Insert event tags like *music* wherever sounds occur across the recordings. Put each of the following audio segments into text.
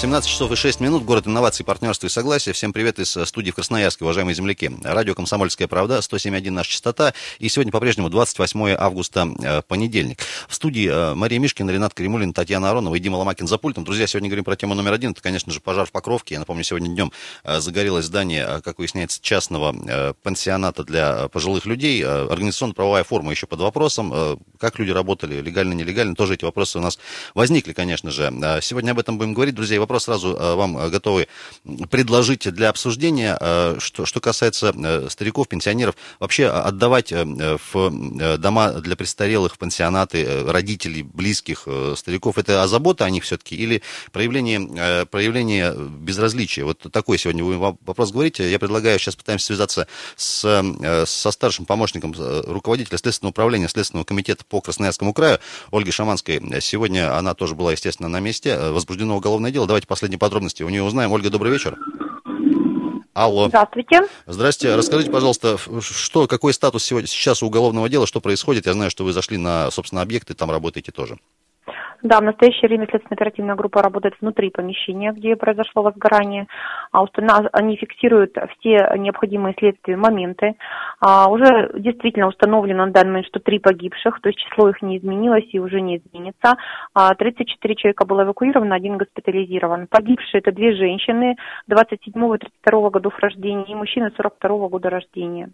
17 часов и 6 минут. Город инноваций, партнерства и согласия. Всем привет из э, студии в Красноярске, уважаемые земляки. Радио «Комсомольская правда», 107.1 наша частота. И сегодня по-прежнему 28 августа, э, понедельник. В студии э, Мария Мишкина, Ренат Кремулин, Татьяна Аронова и Дима Ломакин за пультом. Друзья, сегодня говорим про тему номер один. Это, конечно же, пожар в Покровке. Я напомню, сегодня днем загорелось здание, как выясняется, частного пансионата для пожилых людей. Организационно-правовая форма еще под вопросом. Как люди работали, легально, нелегально, тоже эти вопросы у нас возникли, конечно же. Сегодня об этом будем говорить, друзья сразу э, вам э, готовы предложить для обсуждения. Э, что, что касается стариков, пенсионеров, вообще отдавать в дома для престарелых, в пансионаты родителей, близких стариков, это забота о них все-таки или проявление, проявление безразличия? Вот такой сегодня вы вопрос говорите. Я предлагаю, сейчас пытаемся связаться с, со старшим помощником руководителя Следственного управления Следственного комитета по Красноярскому краю Ольгой Шаманской. Сегодня она тоже была, естественно, на месте. Возбуждено уголовное дело. Давайте давайте последние подробности у нее узнаем. Ольга, добрый вечер. Алло. Здравствуйте. Здравствуйте. Расскажите, пожалуйста, что, какой статус сегодня, сейчас у уголовного дела, что происходит? Я знаю, что вы зашли на, собственно, объекты, там работаете тоже. Да, в настоящее время следственная оперативная группа работает внутри помещения, где произошло возгорание. А они фиксируют все необходимые следствия моменты. А уже действительно установлено на данный момент, что три погибших, то есть число их не изменилось и уже не изменится. 34 а человека было эвакуировано, один госпитализирован. Погибшие это две женщины 27 и 32 годов рождения и мужчина 42 года рождения.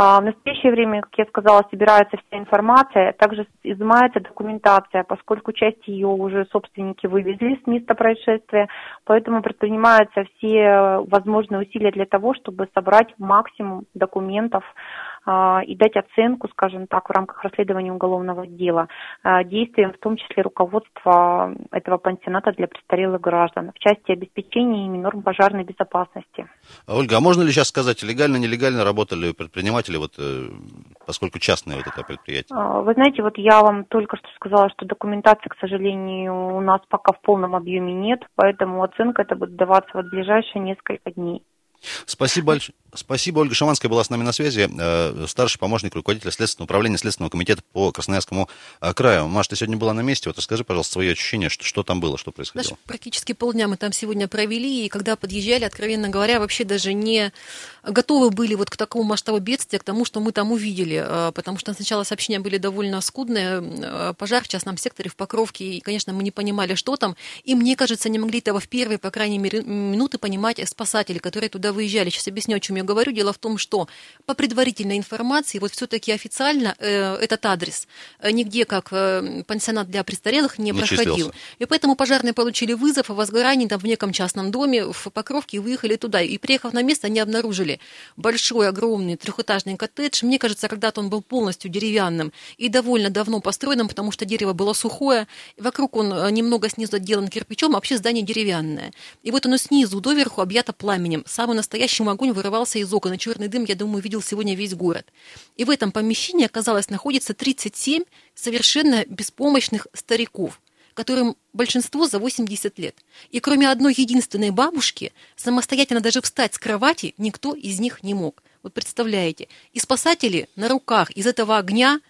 А, в настоящее время, как я сказала, собирается вся информация, также изымается документация, поскольку часть ее уже собственники вывезли с места происшествия, поэтому предпринимаются все возможные усилия для того, чтобы собрать максимум документов, и дать оценку, скажем так, в рамках расследования уголовного дела а, действиям, в том числе руководства этого пансионата для престарелых граждан в части обеспечения ими норм пожарной безопасности. Ольга, а можно ли сейчас сказать, легально, нелегально работали предприниматели, вот, э, поскольку частное вот это предприятие? А, вы знаете, вот я вам только что сказала, что документации, к сожалению, у нас пока в полном объеме нет, поэтому оценка это будет даваться в ближайшие несколько дней. Спасибо большое. Спасибо. Ольга Шаманская была с нами на связи, э, старший помощник руководителя Следственного управления Следственного комитета по Красноярскому э, краю. Маша, ты сегодня была на месте, вот расскажи, пожалуйста, свои ощущения, что, что там было, что происходило. Знаешь, практически полдня мы там сегодня провели, и когда подъезжали, откровенно говоря, вообще даже не готовы были вот к такому масштабу бедствия, к тому, что мы там увидели, э, потому что сначала сообщения были довольно скудные, пожар в частном секторе в Покровке, и, конечно, мы не понимали, что там, и мне кажется, не могли этого в первые, по крайней мере, минуты понимать спасатели, которые туда выезжали. Сейчас объясню, о чем я говорю. Дело в том, что по предварительной информации, вот все-таки официально э, этот адрес э, нигде как э, пансионат для престарелых не, не проходил. Числился. И поэтому пожарные получили вызов о возгорании там в неком частном доме в Покровке и выехали туда. И приехав на место, они обнаружили большой, огромный трехэтажный коттедж. Мне кажется, когда-то он был полностью деревянным и довольно давно построенным, потому что дерево было сухое. Вокруг он э, немного снизу отделан кирпичом, а вообще здание деревянное. И вот оно снизу доверху объято пламенем. Самый настоящий огонь вырывался из окон, и черный дым, я думаю, видел сегодня весь город. И в этом помещении, оказалось, находится 37 совершенно беспомощных стариков, которым большинство за 80 лет. И кроме одной единственной бабушки, самостоятельно даже встать с кровати никто из них не мог. Вот представляете, и спасатели на руках из этого огня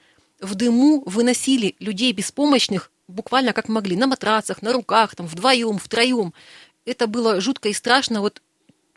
в дыму выносили людей беспомощных буквально как могли, на матрацах, на руках, там, вдвоем, втроем. Это было жутко и страшно. Вот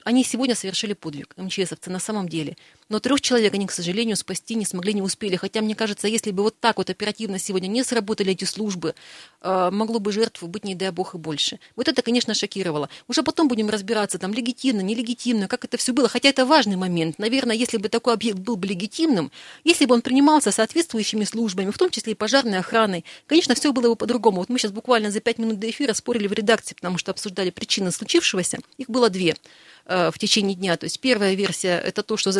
они сегодня совершили подвиг, МЧСовцы, на самом деле. Но трех человек они, к сожалению, спасти не смогли, не успели. Хотя, мне кажется, если бы вот так вот оперативно сегодня не сработали эти службы, э, могло бы жертв быть, не дай бог, и больше. Вот это, конечно, шокировало. Уже потом будем разбираться, там, легитимно, нелегитимно, как это все было. Хотя это важный момент. Наверное, если бы такой объект был бы легитимным, если бы он принимался соответствующими службами, в том числе и пожарной охраной, конечно, все было бы по-другому. Вот мы сейчас буквально за пять минут до эфира спорили в редакции, потому что обсуждали причины случившегося. Их было две. Э, в течение дня. То есть первая версия – это то, что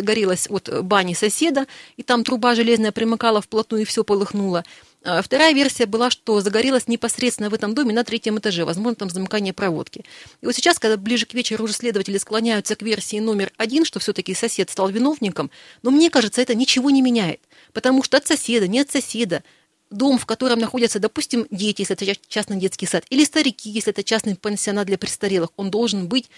загорелось от бани соседа, и там труба железная примыкала вплотную, и все полыхнуло. А вторая версия была, что загорелось непосредственно в этом доме на третьем этаже, возможно, там замыкание проводки. И вот сейчас, когда ближе к вечеру уже следователи склоняются к версии номер один, что все-таки сосед стал виновником, но мне кажется, это ничего не меняет, потому что от соседа, не от соседа, дом, в котором находятся, допустим, дети, если это частный детский сад, или старики, если это частный пансионат для престарелых, он должен быть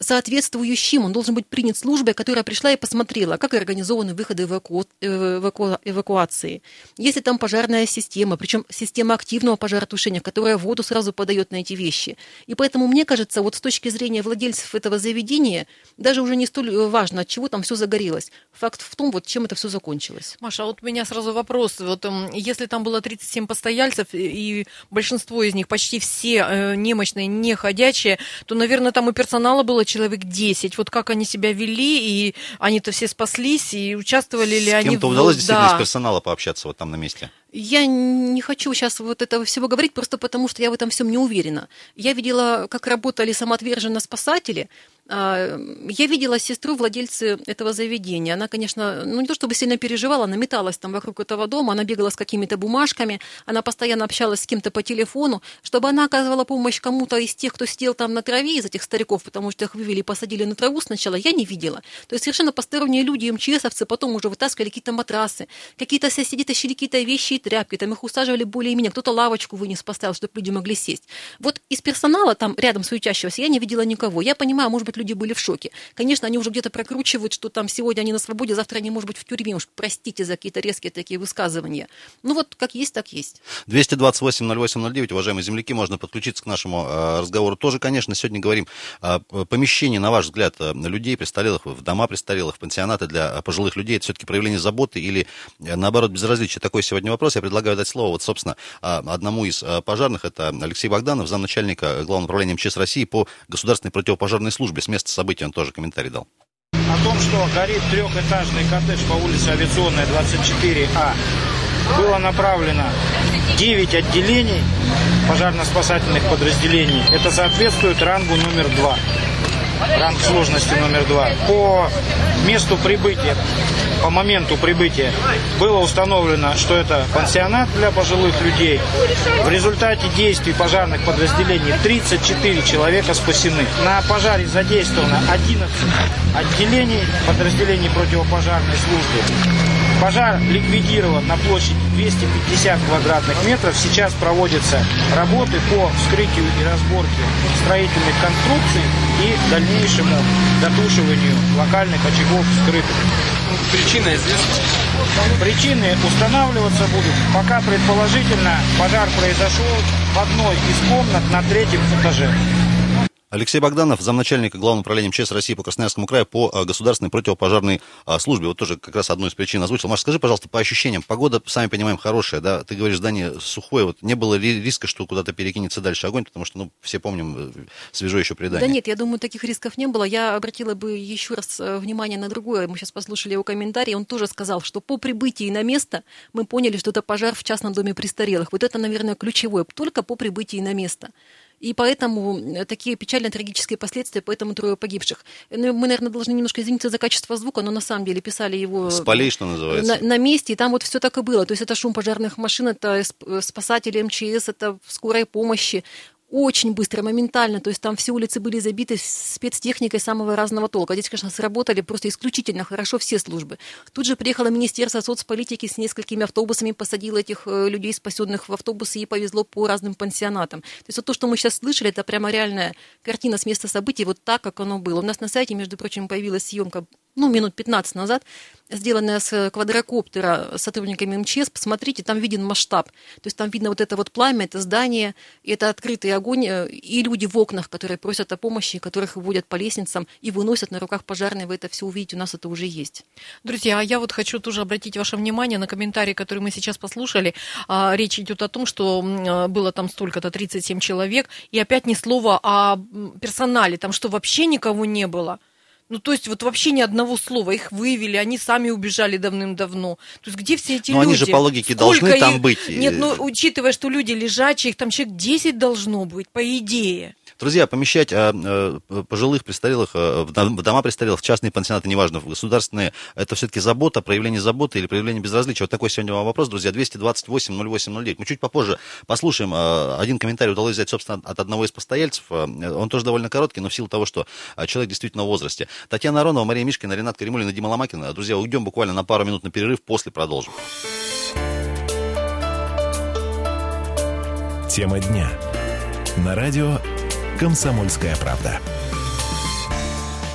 соответствующим. Он должен быть принят службой, которая пришла и посмотрела, как организованы выходы эваку... эваку... эвакуации. Если там пожарная система, причем система активного пожаротушения, которая воду сразу подает на эти вещи. И поэтому, мне кажется, вот с точки зрения владельцев этого заведения, даже уже не столь важно, от чего там все загорелось. Факт в том, вот чем это все закончилось. Маша, а вот у меня сразу вопрос. Вот эм, если там было 37 постояльцев, и большинство из них, почти все э, немощные, неходячие, то, наверное, там и персонала было человек 10. Вот как они себя вели, и они-то все спаслись, и участвовали ли С они... кем-то в- удалось действительно да. из персонала пообщаться вот там на месте? Я не хочу сейчас вот этого всего говорить, просто потому что я в этом всем не уверена. Я видела, как работали самоотверженно спасатели. А, Я видела сестру владельцы этого заведения. Она, конечно, ну не то чтобы сильно переживала, она металась там вокруг этого дома, она бегала с какими-то бумажками, она постоянно общалась с кем-то по телефону, чтобы она оказывала помощь кому-то из тех, кто сидел там на траве, из этих стариков, потому что их вывели и посадили на траву сначала, я не видела. То есть совершенно посторонние люди, МЧСовцы, потом уже вытаскивали какие-то матрасы, какие-то соседи тащили какие-то вещи тряпки, там их усаживали более-менее, кто-то лавочку вынес, поставил, чтобы люди могли сесть. Вот из персонала там рядом суетящегося я не видела никого. Я понимаю, может быть, люди были в шоке. Конечно, они уже где-то прокручивают, что там сегодня они на свободе, завтра они, может быть, в тюрьме. Уж простите за какие-то резкие такие высказывания. Ну вот как есть, так есть. 228-08-09, уважаемые земляки, можно подключиться к нашему э, разговору тоже, конечно. Сегодня говорим о помещении, на ваш взгляд, э, людей престарелых, в дома престарелых, пансионаты для э, пожилых людей. Это все-таки проявление заботы или, наоборот, безразличия? Такой сегодня вопрос. Я предлагаю дать слово, вот, собственно, э, одному из э, пожарных. Это Алексей Богданов, замначальника Главного управления МЧС России по государственной противопожарной службе. С места событий он тоже комментарий дал. о том, что горит трехэтажный коттедж по улице Авиационная, 24А, было направлено 9 отделений пожарно-спасательных подразделений. Это соответствует рангу номер 2. Ранг сложности номер 2. По месту прибытия, по моменту прибытия было установлено, что это пансионат для пожилых людей. В результате действий пожарных подразделений 34 человека спасены. На пожаре задействовано 11 отделений подразделений противопожарной службы. Пожар ликвидирован на площади 250 квадратных метров. Сейчас проводятся работы по вскрытию и разборке строительных конструкций и дальнейшему дотушиванию локальных очагов скрытых. Причина известна? Причины устанавливаться будут. Пока предположительно пожар произошел в одной из комнат на третьем этаже. Алексей Богданов, замначальника Главного управления МЧС России по Красноярскому краю по э, государственной противопожарной а, службе. Вот тоже как раз одну из причин озвучил. Маша, скажи, пожалуйста, по ощущениям, погода, сами понимаем, хорошая, да? Ты говоришь, здание сухое, вот не было ли риска, что куда-то перекинется дальше огонь, потому что, ну, все помним, э, свежо еще предание. Да нет, я думаю, таких рисков не было. Я обратила бы еще раз э, внимание на другое. Мы сейчас послушали его комментарий. Он тоже сказал, что по прибытии на место мы поняли, что это пожар в частном доме престарелых. Вот это, наверное, ключевое. Только по прибытии на место. И поэтому э, такие печальные трагические последствия, поэтому трое погибших. Ну, Мы, наверное, должны немножко извиниться за качество звука, но на самом деле писали его С полей, что называется. на, на месте, и там вот все так и было. То есть это шум пожарных машин, это сп- спасатели МЧС, это скорой помощи. Очень быстро, моментально. То есть там все улицы были забиты спецтехникой самого разного толка. Здесь, конечно, сработали просто исключительно хорошо все службы. Тут же приехало Министерство соцполитики с несколькими автобусами, посадило этих э, людей, спасенных в автобусы, и повезло по разным пансионатам. То есть вот то, что мы сейчас слышали, это прямо реальная картина с места событий, вот так, как оно было. У нас на сайте, между прочим, появилась съемка ну, минут 15 назад, сделанная с квадрокоптера сотрудниками МЧС. Посмотрите, там виден масштаб. То есть там видно вот это вот пламя, это здание, и это открытый огонь, э, и люди в окнах, которые просят о помощи, которых выводят по лестницам и выносят на руках пожарные. Вы это все увидите, у нас это уже есть. Друзья, а я вот хочу тоже обратить ваше внимание на комментарий, который мы сейчас послушали. А, Речь идет о том, что а, было там столько-то, 37 человек, и опять ни слова о персонале, там что, вообще никого не было? Ну, то есть вот вообще ни одного слова. Их вывели, они сами убежали давным-давно. То есть где все эти Но люди? они же по логике Сколько должны там их? быть. Нет, ну, учитывая, что люди лежачие, их там человек 10 должно быть, по идее. Друзья, помещать а, а, пожилых, престарелых а, в дом- в дома престарелых, в частные пансионаты, неважно, в государственные, это все-таки забота, проявление заботы или проявление безразличия. Вот такой сегодня вам вопрос, друзья, 228-08-09. Мы чуть попозже послушаем. Один комментарий удалось взять, собственно, от одного из постояльцев. Он тоже довольно короткий, но в силу того, что человек действительно в возрасте. Татьяна Аронова, Мария Мишкина, Ренат Каримулина, Дима Ломакина. Друзья, уйдем буквально на пару минут на перерыв, после продолжим. Тема дня. На радио «Комсомольская правда».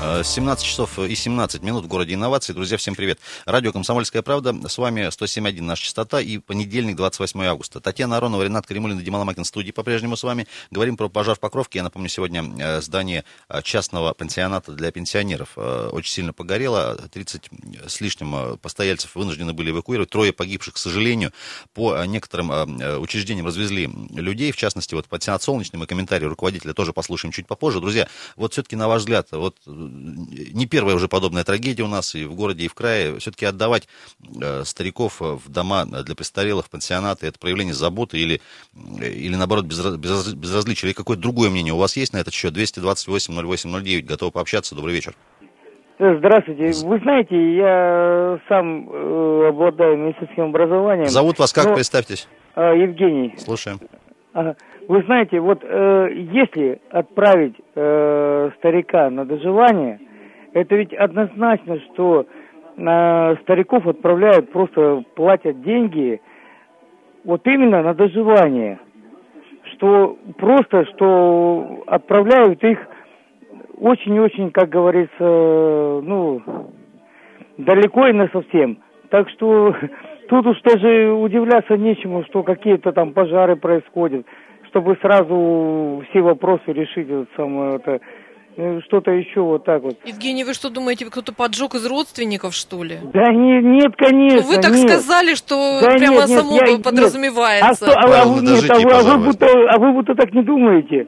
17 э, часов и 17 минут в городе инноваций. Друзья, всем привет. Радио «Комсомольская правда». С вами 107.1 наша частота и понедельник, 28 августа. Татьяна Аронова, Ренат Каримулин и Дима Ломакин в студии по-прежнему с вами. Говорим про пожар в Покровке. Я напомню, сегодня э, здание э, частного пансионата для пенсионеров очень сильно погорело. 30 с лишним постояльцев вынуждены были эвакуировать. Трое погибших, к сожалению. По некоторым учреждениям развезли людей. В частности, вот пансионат «Солнечный». Мы комментарий руководителя тоже послушаем чуть попозже. Друзья, вот все-таки, на ваш взгляд, вот не первая уже подобная трагедия у нас и в городе, и в крае. Все-таки отдавать э, стариков в дома для престарелых, пансионаты, это проявление заботы или, или наоборот, безразличия, или какое-то другое мнение у вас есть на этот счет? 228-08-09, готовы пообщаться. Добрый вечер. Здравствуйте. Вы знаете, я сам э, обладаю медицинским образованием. Зовут вас как, но... представьтесь? Э, Евгений. Слушаем. Вы знаете, вот э, если отправить э, старика на доживание, это ведь однозначно, что э, стариков отправляют, просто платят деньги вот именно на доживание. Что просто, что отправляют их очень-очень, как говорится, ну, далеко и на совсем. Так что *laughs* тут уж даже удивляться нечему, что какие-то там пожары происходят чтобы сразу все вопросы решить, вот самое это, э, что-то еще вот так вот. Евгений, вы что думаете, кто-то поджег из родственников, что ли? Да не, нет, конечно. Ну, вы так нет. сказали, что да прямо нет, нет, само я, подразумевается. Нет. А, что, а, а, нет, а, вы, а, вы будто, а вы будто так не думаете.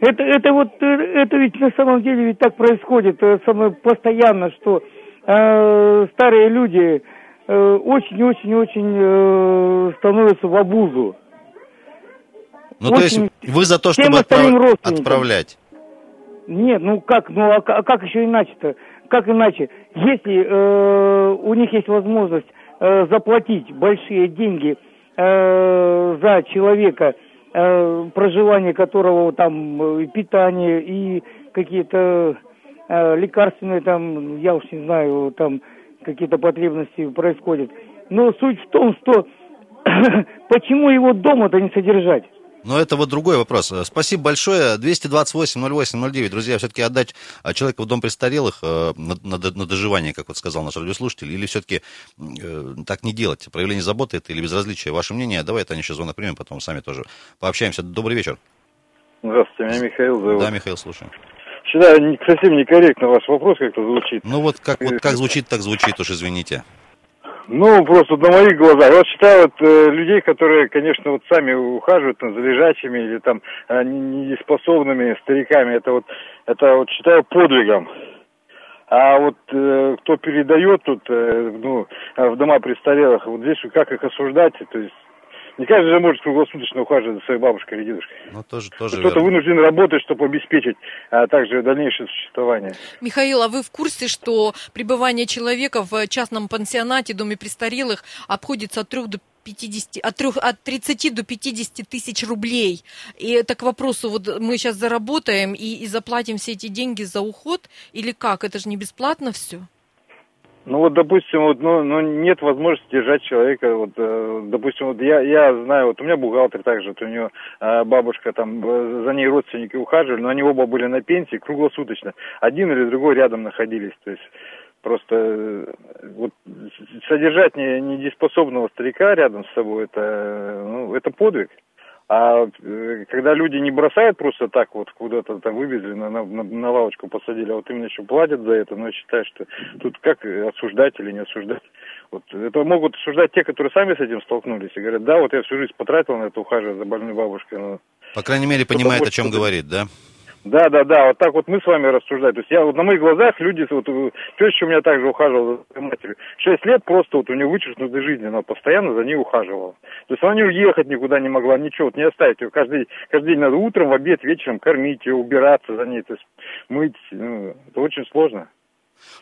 Это, это вот, э, это ведь на самом деле ведь так происходит э, самое постоянно, что э, старые люди очень-очень-очень э, становятся в обузу. Ну, то есть вы за то, чтобы отправ... отправлять? Нет, ну как, ну а, а как еще иначе-то? Как иначе? Если э, у них есть возможность э, заплатить большие деньги э, за человека, э, проживание которого там э, питание и какие-то э, лекарственные там, я уж не знаю, там какие-то потребности происходят. Но суть в том, что *clears throat* почему его дома-то не содержать? Но это вот другой вопрос. Спасибо большое. 228-08-09. Друзья, все-таки отдать а, человека в дом престарелых э, на, на, на доживание, как вот сказал наш радиослушатель, или все-таки э, так не делать? Проявление заботы это или безразличие? Ваше мнение? Давай, Таня, еще звонок примем, потом сами тоже пообщаемся. Добрый вечер. Здравствуйте, меня Михаил зовут. Да, Михаил, слушаем. Считаю, совсем некорректно ваш вопрос как-то звучит. Ну вот как, вот как звучит, так звучит, уж извините. Ну, просто на моих глазах. Я вот считаю вот, э, людей, которые, конечно, вот сами ухаживают там, за лежачими или там э, неспособными стариками, это вот, это вот считаю подвигом. А вот э, кто передает тут, э, ну, в дома престарелых, вот здесь как их осуждать, то есть не каждый же может круглосуточно ухаживать за своей бабушкой или дедушкой. Ну, тоже, тоже Кто-то вынужден работать, чтобы обеспечить а также дальнейшее существование. Михаил, а вы в курсе, что пребывание человека в частном пансионате, доме престарелых обходится от трех до 50, от, 3, от 30 до 50 тысяч рублей. И это к вопросу, вот мы сейчас заработаем и, и заплатим все эти деньги за уход, или как? Это же не бесплатно все? Ну вот, допустим, вот, ну, ну нет возможности держать человека, вот, э, допустим, вот я, я знаю, вот у меня бухгалтер также, вот у нее э, бабушка там, э, за ней родственники ухаживали, но они оба были на пенсии круглосуточно, один или другой рядом находились, то есть просто э, вот содержать не, недееспособного старика рядом с собой, это, ну, это подвиг. А э, когда люди не бросают просто так вот куда-то там вывезли, на, на, на лавочку посадили, а вот именно еще платят за это, но я считаю, что тут как осуждать или не осуждать. Вот это могут осуждать те, которые сами с этим столкнулись и говорят, да, вот я всю жизнь потратил на это ухаживать за больной бабушкой. Но... По крайней мере, понимает, о чем говорит, да? Да, да, да, вот так вот мы с вами рассуждаем. То есть я вот на моих глазах люди, вот теща у меня также ухаживала за матерью. Шесть лет просто вот у нее вычеркнутой жизни, она постоянно за ней ухаживала. То есть она не уехать никуда не могла, ничего, вот не оставить ее. Каждый, каждый день надо утром, в обед, вечером кормить ее, убираться за ней, то есть мыть. Ну, это очень сложно.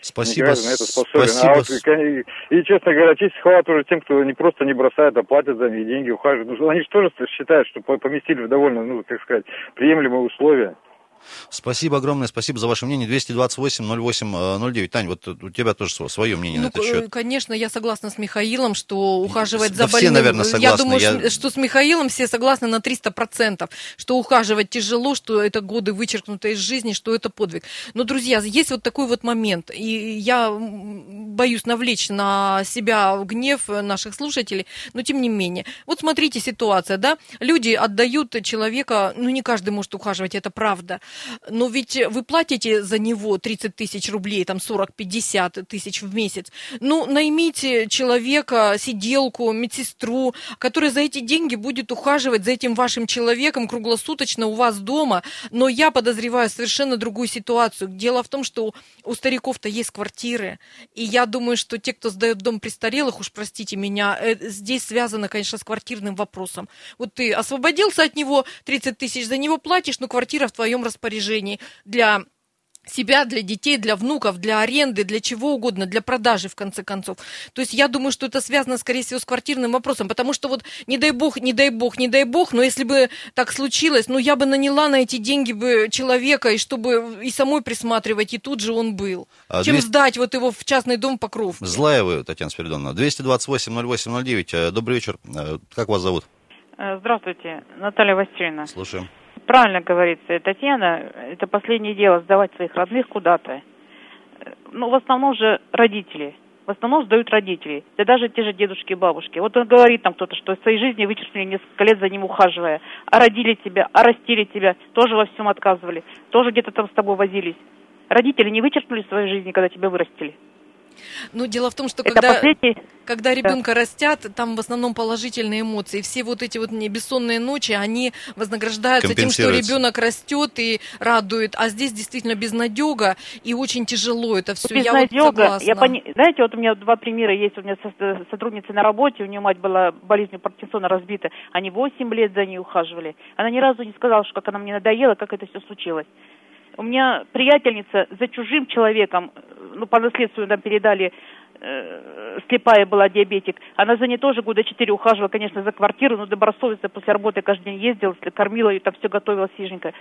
Спасибо. На это способен. Спасибо. А вот, и, и, честно говоря, честь хвала тоже тем, кто не просто не бросает, а платят за них деньги, ухаживают. Ну, они же тоже считают, что поместили в довольно, ну, как сказать, приемлемые условия. Спасибо огромное, спасибо за ваше мнение. 228-08-09. Тань, вот у тебя тоже свое мнение ну, на этот счет. Конечно, я согласна с Михаилом, что ухаживать да за больным... все, наверное, согласны. Я думаю, я... что с Михаилом все согласны на 300%, что ухаживать тяжело, что это годы вычеркнуты из жизни, что это подвиг. Но, друзья, есть вот такой вот момент, и я боюсь навлечь на себя гнев наших слушателей, но тем не менее. Вот смотрите ситуация, да, люди отдают человека, ну не каждый может ухаживать, это правда, но ведь вы платите за него 30 тысяч рублей, там 40-50 тысяч в месяц. Ну, наймите человека, сиделку, медсестру, которая за эти деньги будет ухаживать за этим вашим человеком круглосуточно у вас дома. Но я подозреваю совершенно другую ситуацию. Дело в том, что у стариков-то есть квартиры. И я думаю, что те, кто сдает дом престарелых, уж простите меня, э, здесь связано, конечно, с квартирным вопросом. Вот ты освободился от него, 30 тысяч за него платишь, но квартира в твоем распоряжении для себя, для детей, для внуков, для аренды, для чего угодно, для продажи, в конце концов. То есть я думаю, что это связано, скорее всего, с квартирным вопросом, потому что вот не дай бог, не дай бог, не дай бог, но если бы так случилось, ну я бы наняла на эти деньги бы человека, и чтобы и самой присматривать, и тут же он был. А чем 200... сдать вот его в частный дом Покров. Злая вы, Татьяна Спиридоновна. 228-08-09. Добрый вечер. Э, как вас зовут? Э, здравствуйте, Наталья Васильевна. Слушаем правильно говорится, Татьяна, это последнее дело сдавать своих родных куда-то. Ну, в основном же родители. В основном сдают родители. Да даже те же дедушки и бабушки. Вот он говорит там кто-то, что в своей жизни вычеркнули несколько лет за ним ухаживая. А родили тебя, а растили тебя, тоже во всем отказывали. Тоже где-то там с тобой возились. Родители не вычеркнули в своей жизни, когда тебя вырастили. Ну, дело в том, что когда, последний... когда ребенка да. растят, там в основном положительные эмоции. Все вот эти вот бессонные ночи, они вознаграждаются тем, что ребенок растет и радует. А здесь действительно безнадега и очень тяжело это все. Безнадега. Я вот согласна. Я пони... Знаете, вот у меня два примера есть. У меня сотрудница на работе, у нее мать была болезнью Паркинсона разбита. Они 8 лет за ней ухаживали. Она ни разу не сказала, что как она мне надоела, как это все случилось. У меня приятельница за чужим человеком, ну, по наследству нам передали, э, слепая была диабетик. Она за ней тоже года четыре ухаживала, конечно, за квартиру, но добросовестно после работы каждый день ездила, кормила ее, там все готовила свеженько.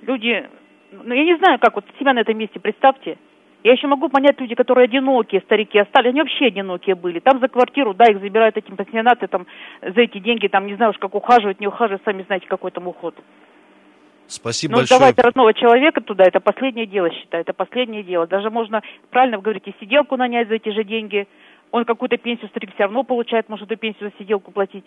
Люди, ну, я не знаю, как, вот себя на этом месте представьте. Я еще могу понять люди, которые одинокие, старики остались, они вообще одинокие были. Там за квартиру, да, их забирают этим пансионаты, там, за эти деньги, там, не знаю уж, как ухаживать, не ухаживать, сами знаете, какой там уход. Спасибо Но большое. сдавать родного человека туда, это последнее дело, считаю, это последнее дело. Даже можно, правильно вы говорите, сиделку нанять за эти же деньги – он какую-то пенсию старик все равно получает, может эту пенсию за сиделку платить.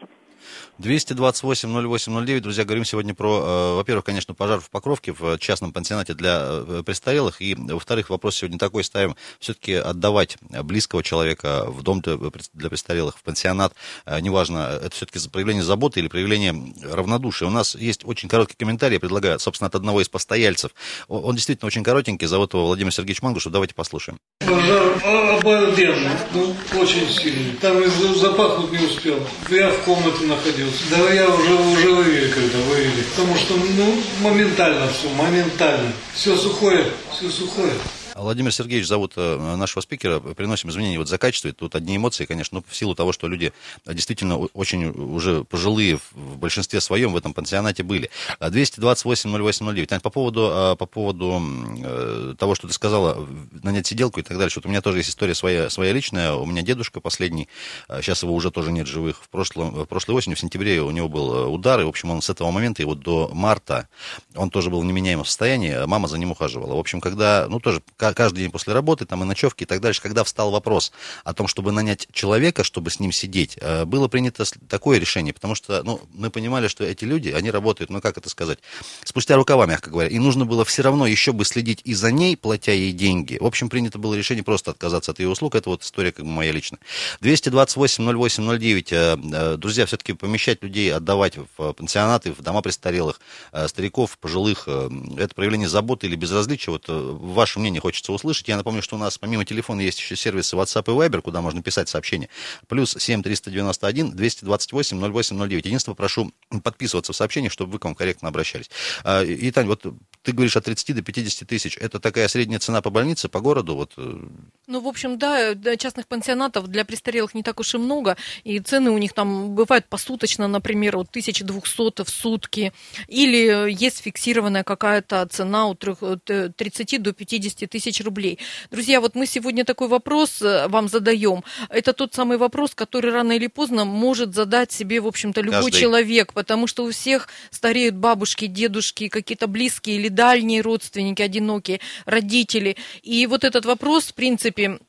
228-08-09, друзья, говорим сегодня про, э, во-первых, конечно, пожар в Покровке в частном пансионате для э, престарелых, и, во-вторых, вопрос сегодня такой ставим, все-таки отдавать близкого человека в дом для престарелых, в пансионат, э, неважно, это все-таки проявление заботы или проявление равнодушия. У нас есть очень короткий комментарий, я предлагаю, собственно, от одного из постояльцев. Он действительно очень коротенький, зовут его Владимир Сергеевич Мангуш, давайте послушаем. Пожар обалденный. Ну, очень сильный. Там и запахнуть не успел. Я в комнате находился. Да я уже, уже вывели, когда вывели. Потому что, ну, моментально все, моментально. Все сухое, все сухое. Владимир Сергеевич зовут э, нашего спикера. Приносим изменения вот за качество. Тут одни эмоции, конечно, но в силу того, что люди действительно очень уже пожилые в большинстве своем в этом пансионате были. 228-08-09. Тань, по поводу, э, по поводу э, того, что ты сказала, нанять сиделку и так далее, что у меня тоже есть история своя, своя личная. У меня дедушка последний, сейчас его уже тоже нет живых. В, прошлом, в прошлой осенью, в сентябре у него был удар, и, в общем, он с этого момента и вот до марта он тоже был в неменяемом состоянии, мама за ним ухаживала. В общем, когда, ну, тоже каждый день после работы, там и ночевки и так дальше, когда встал вопрос о том, чтобы нанять человека, чтобы с ним сидеть, э, было принято такое решение, потому что, ну, мы понимали, что эти люди, они работают, ну, как это сказать, спустя рукава, мягко говоря, и нужно было все равно еще бы следить и за ней, платя ей деньги. В общем, принято было решение просто отказаться от ее услуг, это вот история как бы моя личная. 228-08-09, э, э, друзья, все-таки помещать людей, отдавать в пансионаты, в дома престарелых, стариков, пожилых, это проявление заботы или безразличия, вот ваше мнение хочется хочется услышать. Я напомню, что у нас помимо телефона есть еще сервисы WhatsApp и Viber, куда можно писать сообщения. Плюс 7 391 228 0809. Единственное, прошу подписываться в сообщениях, чтобы вы к вам корректно обращались. А, и, Тань, вот ты говоришь от 30 до 50 тысяч. Это такая средняя цена по больнице, по городу? Вот. Э, ну, в общем, да, частных пансионатов для престарелых не так уж и много, и цены у них там бывают посуточно, например, от 1200 в сутки, или есть фиксированная какая-то цена от 30 до 50 тысяч рублей. Друзья, вот мы сегодня такой вопрос э, вам задаем. Это тот самый вопрос, который рано или поздно может задать себе, в общем-то, любой Каждый. человек, потому что у всех стареют бабушки, дедушки, какие-то близкие или дальние родственники, одинокие, родители. И вот этот вопрос, в принципе,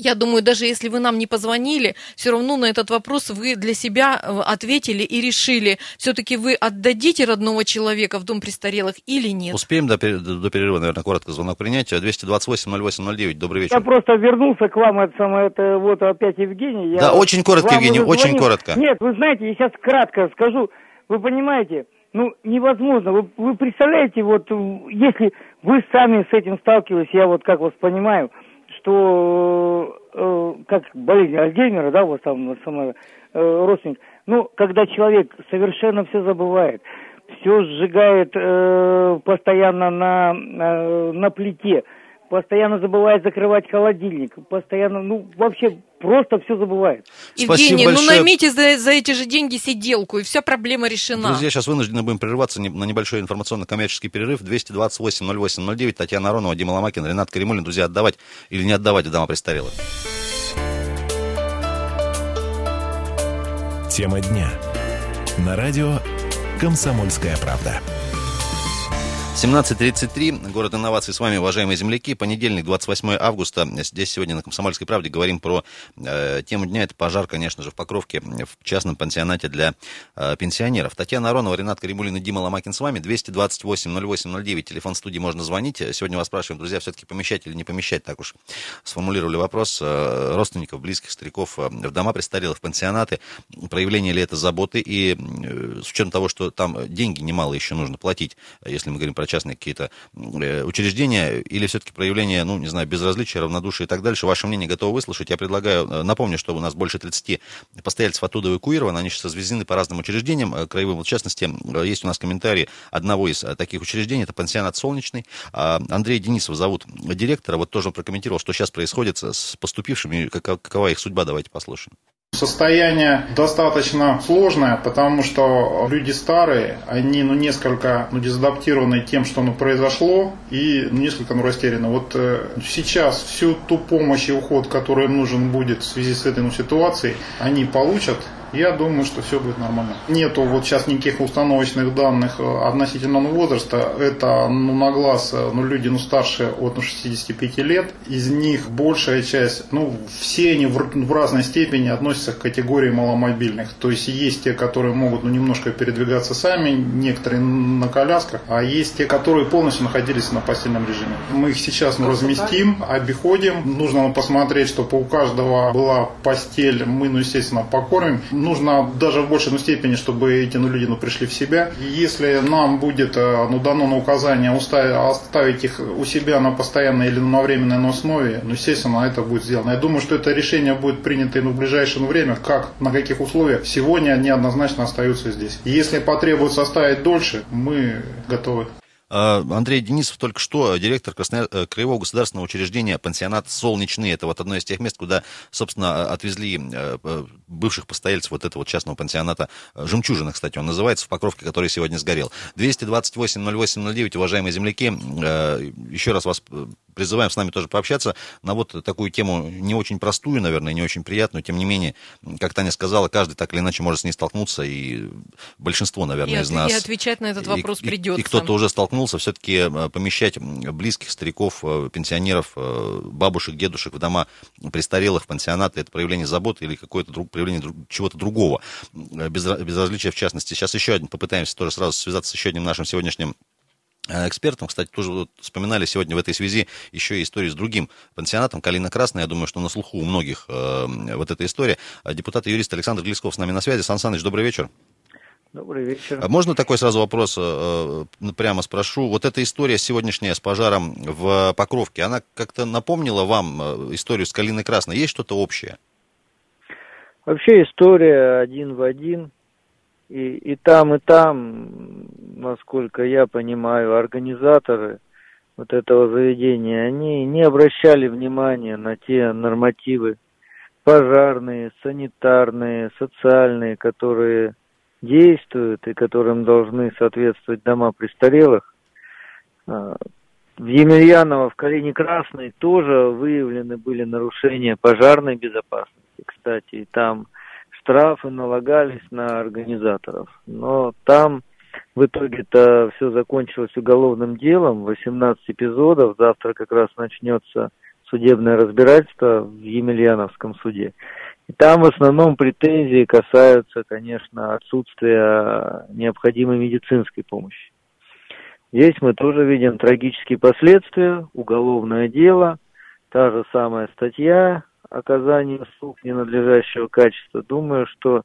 я думаю, даже если вы нам не позвонили, все равно на этот вопрос вы для себя э, ответили и решили, все-таки вы отдадите родного человека в дом престарелых или нет. Успеем до, до перерыва, наверное, коротко звонок принять. 228-08-09, добрый вечер. Я просто вернулся к вам, это самое, это вот опять Евгений. Я да, очень коротко, Евгений, очень коротко. Нет, вы знаете, я сейчас кратко скажу. Вы понимаете, ну, невозможно. Вы, вы представляете, вот если вы сами с этим сталкивались, я вот как вас понимаю, что э, как болезнь Альцгеймера, да, вот там самый э, родственник, ну, когда человек совершенно все забывает, все сжигает э, постоянно на, э, на плите, постоянно забывает закрывать холодильник, постоянно, ну, вообще просто все забывает. Евгений, ну наймите за, за эти же деньги сиделку, и вся проблема решена. Друзья, сейчас вынуждены будем прерываться на небольшой информационно-коммерческий перерыв. 228-08-09, Татьяна Аронова, Дима Ломакин, Ренат Каримулин. Друзья, отдавать или не отдавать в дома престарелых? Тема дня. На радио «Комсомольская правда». 17.33, город инноваций с вами, уважаемые земляки. Понедельник, 28 августа. Здесь сегодня на «Комсомольской правде» говорим про э, тему дня. Это пожар, конечно же, в Покровке, в частном пансионате для э, пенсионеров. Татьяна Аронова, Ренат Каримулин и Дима Ломакин с вами. 228-08-09, телефон студии, можно звонить. Сегодня вас спрашиваем, друзья, все-таки помещать или не помещать, так уж сформулировали вопрос, э, родственников, близких, стариков э, в дома престарелых, в пансионаты. Проявление ли это заботы и э, с учетом того, что там деньги немало еще нужно платить, если мы говорим про частные какие-то э, учреждения, или все-таки проявление, ну, не знаю, безразличия, равнодушия и так дальше. Ваше мнение готовы выслушать. Я предлагаю, э, напомню, что у нас больше 30 постояльцев оттуда эвакуированы, они сейчас развезены по разным учреждениям э, краевым. Вот, в частности, есть у нас комментарий одного из таких учреждений, это пансионат «Солнечный». А, Андрей Денисов зовут директора, вот тоже он прокомментировал, что сейчас происходит с поступившими, какова их судьба, давайте послушаем. Состояние достаточно сложное, потому что люди старые, они ну, несколько ну, дезадаптированы тем, что ну, произошло, и ну, несколько ну, растеряны. Вот э, сейчас всю ту помощь и уход, который им нужен будет в связи с этой ну, ситуацией, они получат я думаю, что все будет нормально. Нету вот сейчас никаких установочных данных э, относительно ну, возраста. Это ну, на глаз э, ну, люди ну, старше от ну, 65 лет. Из них большая часть, ну, все они в, в разной степени относятся к категории маломобильных. То есть есть те, которые могут ну, немножко передвигаться сами, некоторые на колясках, а есть те, которые полностью находились на постельном режиме. Мы их сейчас ну, разместим, обиходим. Нужно ну, посмотреть, чтобы у каждого была постель. Мы, ну, естественно, покормим нужно даже в большей степени, чтобы эти ну, люди ну, пришли в себя. Если нам будет э, ну, дано на указание оставить их у себя на постоянной или на временной основе, ну, естественно, это будет сделано. Я думаю, что это решение будет принято ну, в ближайшее время, как, на каких условиях. Сегодня они однозначно остаются здесь. Если потребуется оставить дольше, мы готовы. А, Андрей Денисов только что директор Краснояр... Э, Краевого государственного учреждения пансионат «Солнечный». Это вот одно из тех мест, куда, собственно, отвезли э, бывших постояльцев вот этого частного пансионата «Жемчужина», кстати, он называется, в Покровке, который сегодня сгорел. 228-08-09, уважаемые земляки, э, еще раз вас призываем с нами тоже пообщаться на вот такую тему не очень простую, наверное, не очень приятную, тем не менее, как Таня сказала, каждый так или иначе может с ней столкнуться, и большинство, наверное, и из нас... И отвечать на этот вопрос и, придется. И, и кто-то уже столкнулся, все-таки э, помещать близких стариков, э, пенсионеров, э, бабушек, дедушек в дома престарелых, пансионаты, это проявление заботы или какое-то друг, проявление друг, чего-то другого, без, безразличия в частности. Сейчас еще один, попытаемся тоже сразу связаться с еще одним нашим сегодняшним Э, экспертам. Кстати, тоже вот вспоминали сегодня в этой связи еще и историю с другим пансионатом «Калина Красная». Я думаю, что на слуху у многих э, вот эта история. Депутат и юрист Александр Глесков с нами на связи. Сан Саныч, добрый вечер. Добрый вечер. А Можно такой сразу вопрос э, прямо спрошу? Вот эта история сегодняшняя с пожаром в Покровке, она как-то напомнила вам э, историю с Калиной Красной? Есть что-то общее? Вообще история один в один. И, и там, и там, насколько я понимаю, организаторы вот этого заведения, они не обращали внимания на те нормативы пожарные, санитарные, социальные, которые действуют и которым должны соответствовать дома престарелых. А, В Емельяново, в Калине Красной тоже выявлены были нарушения пожарной безопасности, кстати, и там штрафы налагались на организаторов. Но там в итоге-то все закончилось уголовным делом, 18 эпизодов, завтра как раз начнется судебное разбирательство в Емельяновском суде. И там в основном претензии касаются, конечно, отсутствия необходимой медицинской помощи. Здесь мы тоже видим трагические последствия, уголовное дело, та же самая статья оказание услуг ненадлежащего качества. Думаю, что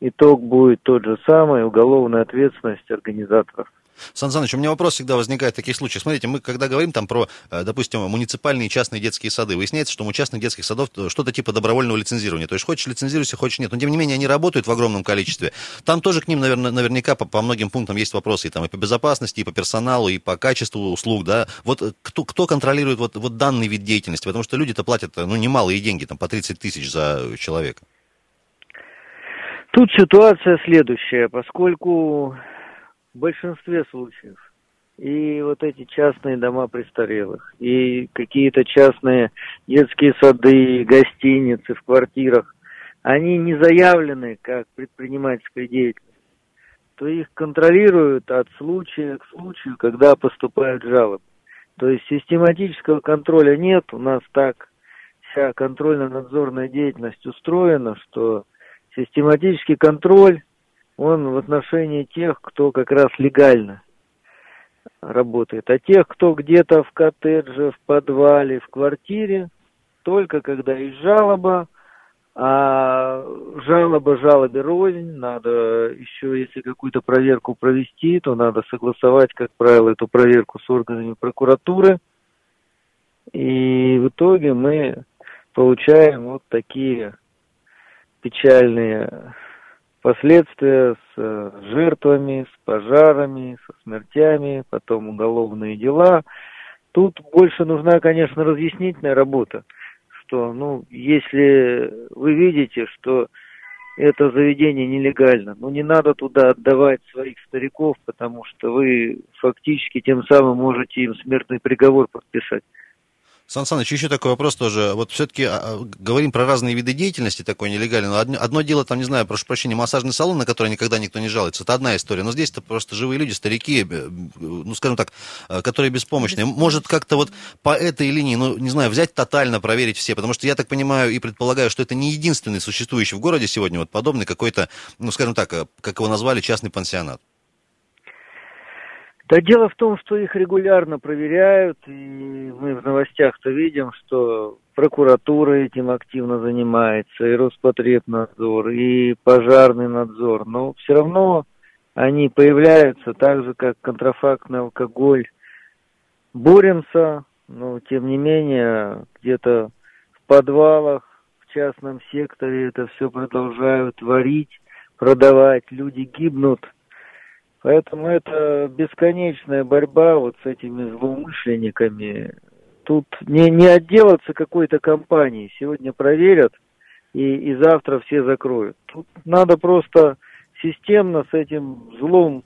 итог будет тот же самый, уголовная ответственность организаторов. Сан Саныч, у меня вопрос всегда возникает в таких случаях. Смотрите, мы когда говорим там про, э, допустим, муниципальные и частные детские сады, выясняется, что у частных детских садов что-то типа добровольного лицензирования. То есть хочешь лицензируйся, хочешь нет. Но тем не менее они работают в огромном количестве. Там тоже к ним, наверное, наверняка по, по многим пунктам есть вопросы и, там, и по безопасности, и по персоналу, и по качеству услуг. Да? Вот э, кто, кто контролирует вот, вот данный вид деятельности? Потому что люди-то платят ну, немалые деньги, там, по 30 тысяч за человека. Тут ситуация следующая, поскольку в большинстве случаев и вот эти частные дома престарелых, и какие-то частные детские сады, гостиницы в квартирах, они не заявлены как предпринимательская деятельность, то их контролируют от случая к случаю, когда поступают жалобы. То есть систематического контроля нет, у нас так вся контрольно-надзорная деятельность устроена, что систематический контроль, он в отношении тех, кто как раз легально работает. А тех, кто где-то в коттедже, в подвале, в квартире, только когда есть жалоба, а жалоба жалобе рознь, надо еще, если какую-то проверку провести, то надо согласовать, как правило, эту проверку с органами прокуратуры. И в итоге мы получаем вот такие печальные последствия с э, жертвами, с пожарами, со смертями, потом уголовные дела. Тут больше нужна, конечно, разъяснительная работа, что, ну, если вы видите, что это заведение нелегально, ну, не надо туда отдавать своих стариков, потому что вы фактически тем самым можете им смертный приговор подписать. Сан Саныч, еще такой вопрос тоже. Вот все-таки а, а, говорим про разные виды деятельности такой нелегальной. Но одно, одно дело, там, не знаю, прошу прощения, массажный салон, на который никогда никто не жалуется. Это одна история. Но здесь-то просто живые люди, старики, э, ну, скажем так, э, которые беспомощные. Может, как-то вот по этой линии, ну, не знаю, взять тотально, проверить все. Потому что я так понимаю и предполагаю, что это не единственный существующий в городе сегодня вот подобный какой-то, ну, скажем так, э, как его назвали, частный пансионат. Да дело в том, что их регулярно проверяют, и мы в новостях-то видим, что прокуратура этим активно занимается, и Роспотребнадзор, и пожарный надзор, но все равно они появляются так же, как контрафактный алкоголь. Боремся, но тем не менее где-то в подвалах, в частном секторе это все продолжают варить, продавать, люди гибнут – Поэтому это бесконечная борьба вот с этими злоумышленниками. Тут не, не отделаться какой-то компанией. Сегодня проверят, и, и завтра все закроют. Тут надо просто системно с этим злом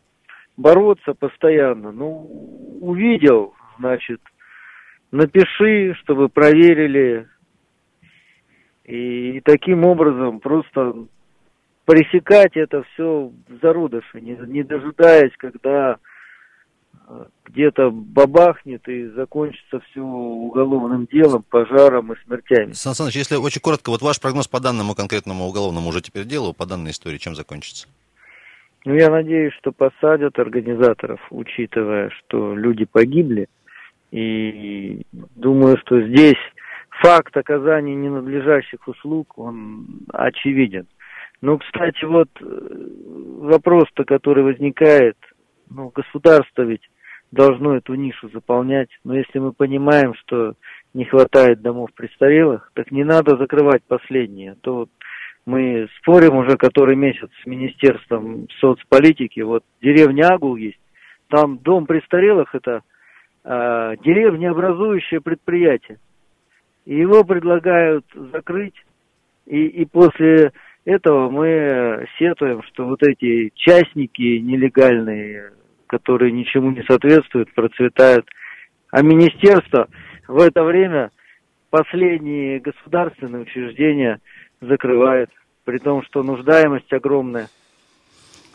бороться постоянно. Ну, увидел, значит, напиши, чтобы проверили. И, таким образом просто пресекать это все в зародыше, не, не дожидаясь, когда э, где-то бабахнет и закончится все уголовным делом, пожаром и смертями. Сан Саныч, если очень коротко, вот ваш прогноз по данному конкретному уголовному уже теперь делу, по данной истории, чем закончится? Ну, я надеюсь, что посадят организаторов, учитывая, что люди погибли. И думаю, что здесь факт оказания ненадлежащих услуг, он очевиден. Ну, кстати, вот вопрос-то, который возникает, ну, государство ведь должно эту нишу заполнять. Но если мы понимаем, что не хватает домов престарелых, так не надо закрывать последние. А то вот мы спорим уже который месяц с Министерством соцполитики. Вот деревня Агул есть. Там дом престарелых это э, деревнеобразующее предприятие. И его предлагают закрыть. И, и после этого мы сетуем, что вот эти частники нелегальные, которые ничему не соответствуют, процветают. А министерство в это время последние государственные учреждения закрывает, при том, что нуждаемость огромная.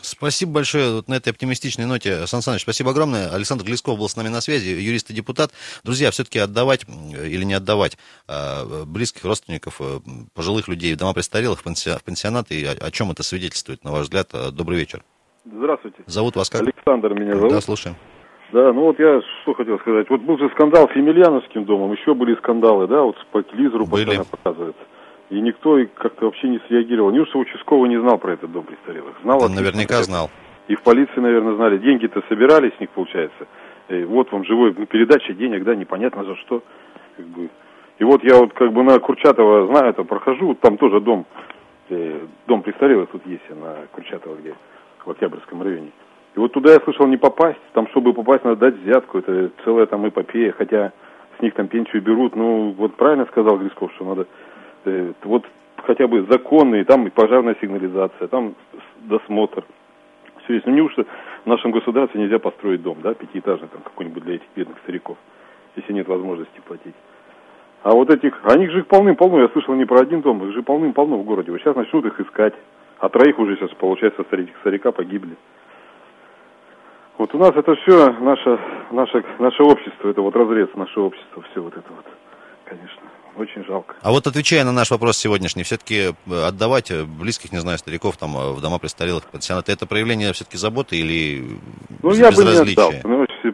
Спасибо большое вот на этой оптимистичной ноте. Сан Саныч, спасибо огромное. Александр Глесков был с нами на связи, юрист и депутат. Друзья, все-таки отдавать или не отдавать а, близких родственников, э, пожилых людей в дома престарелых, в пансионаты, о, о чем это свидетельствует, на ваш взгляд? Добрый вечер. Здравствуйте. Зовут вас как? Александр меня зовут. Да, слушаем. Да, ну вот я что хотел сказать. Вот был же скандал с Емельяновским домом, еще были скандалы, да, вот по телевизору были. постоянно показывается. И никто как-то вообще не среагировал. Неужто участковый не знал про этот дом престарелых? Знал да, наверняка знал. И в полиции, наверное, знали. Деньги-то собирали с них, получается. И вот вам живой ну, передача денег, да, непонятно за что. Как бы. И вот я вот как бы на Курчатова знаю, это прохожу, там тоже дом, э, дом престарелых тут есть, на Курчатова, где в Октябрьском районе. И вот туда я слышал не попасть, там, чтобы попасть, надо дать взятку, это целая там эпопея, хотя с них там пенсию берут, ну, вот правильно сказал Грисков, что надо, э, вот хотя бы законные, там и пожарная сигнализация, там досмотр, все есть. Ну, неужто в нашем государстве нельзя построить дом, да, пятиэтажный там какой-нибудь для этих бедных стариков, если нет возможности платить. А вот этих, а них же их полным-полно, я слышал не про один дом, их же полным-полно в городе. Вот сейчас начнут их искать, а троих уже сейчас, получается, старик, старика погибли. Вот у нас это все наше, наше, наше общество, это вот разрез наше общество, все вот это вот, конечно, очень жалко. А вот отвечая на наш вопрос сегодняшний, все-таки э, отдавать э, близких, не знаю, стариков там э, в дома престарелых, пансионаты, это проявление все-таки заботы или Ну, я бы не отдал,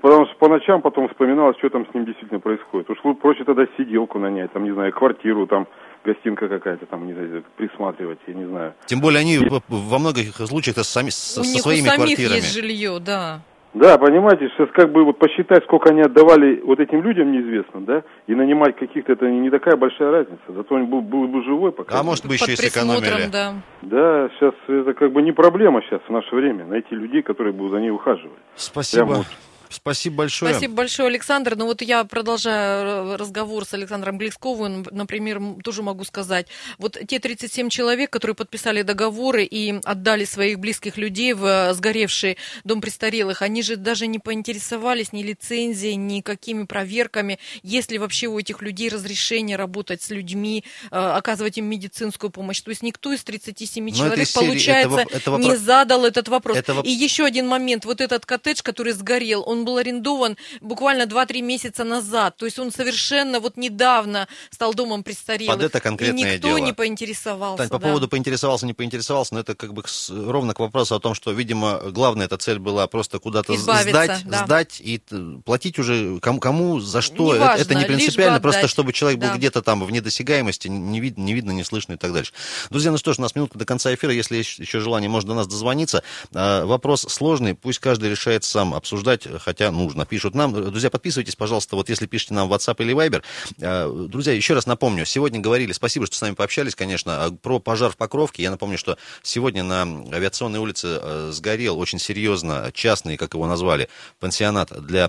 потому что по ночам потом вспоминалось, что там с ним действительно происходит. Уж проще тогда сиделку нанять, там, не знаю, квартиру, там, гостинка какая-то там, не знаю, присматривать, я не знаю. Тем более они и... во многих случаях сами, со, со своими у них квартирами. есть жилье, да. Да, понимаете, сейчас как бы вот посчитать, сколько они отдавали вот этим людям неизвестным, да, и нанимать каких-то, это не такая большая разница. Зато он был, был бы живой пока. А может быть еще и сэкономили. Да. да, сейчас это как бы не проблема сейчас в наше время, найти людей, которые будут за ней ухаживать. Спасибо. Прямо вот Спасибо большое. Спасибо большое, Александр. Ну вот я продолжаю разговор с Александром Глисковым, например, тоже могу сказать, вот те 37 человек, которые подписали договоры и отдали своих близких людей в э, сгоревший дом престарелых, они же даже не поинтересовались ни лицензией, ни какими проверками, есть ли вообще у этих людей разрешение работать с людьми, э, оказывать им медицинскую помощь. То есть никто из 37 Но человек, получается, это, это вопрос... не задал этот вопрос. Это... И еще один момент, вот этот коттедж, который сгорел, он был арендован буквально 2-3 месяца назад. То есть он совершенно вот недавно стал домом престарелых. Под это конкретное и никто дело. не поинтересовался. Тань, по да. поводу поинтересовался, не поинтересовался, но это как бы ровно к вопросу о том, что, видимо, главная эта цель была просто куда-то сдать, да. сдать и платить уже кому, кому за что. Неважно, это, не принципиально, просто чтобы человек был да. где-то там в недосягаемости, не видно, не видно, не слышно и так дальше. Друзья, ну что ж, у нас минутка до конца эфира. Если есть еще желание, можно до нас дозвониться. А, вопрос сложный, пусть каждый решает сам обсуждать, хотя нужно. Пишут нам. Друзья, подписывайтесь, пожалуйста, вот если пишете нам в WhatsApp или Viber. А, друзья, еще раз напомню, сегодня говорили, спасибо, что с нами пообщались, конечно, а, про пожар в Покровке. Я напомню, что сегодня на авиационной улице а, сгорел очень серьезно частный, как его назвали, пансионат для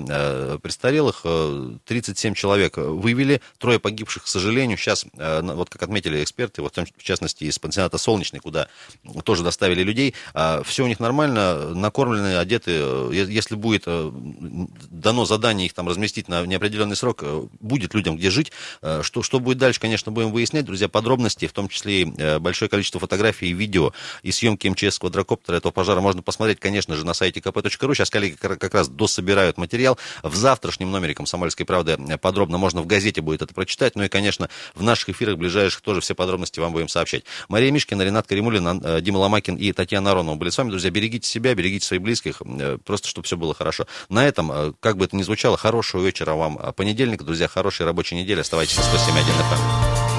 престарелых. 37 человек вывели, трое погибших, к сожалению. Сейчас, вот как отметили эксперты, вот в частности из пансионата «Солнечный», куда тоже доставили людей, все у них нормально, накормлены, одеты. Если будет дано задание их там разместить на неопределенный срок, э, будет людям где жить. Э, что, что будет дальше, конечно, будем выяснять, друзья, подробности, в том числе и э, большое количество фотографий и видео и съемки МЧС квадрокоптера этого пожара можно посмотреть, конечно же, на сайте kp.ru. Сейчас коллеги как раз дособирают материал. В завтрашнем номере «Комсомольской правды» подробно можно в газете будет это прочитать. Ну и, конечно, в наших эфирах ближайших тоже все подробности вам будем сообщать. Мария Мишкина, Ренат Каримулин, Дима Ломакин и Татьяна Аронова были с вами. Друзья, берегите себя, берегите своих близких, просто чтобы все было хорошо. На этом, как как бы это ни звучало, хорошего вечера вам понедельника, друзья, хорошей рабочей недели. Оставайтесь на 107.1 FM.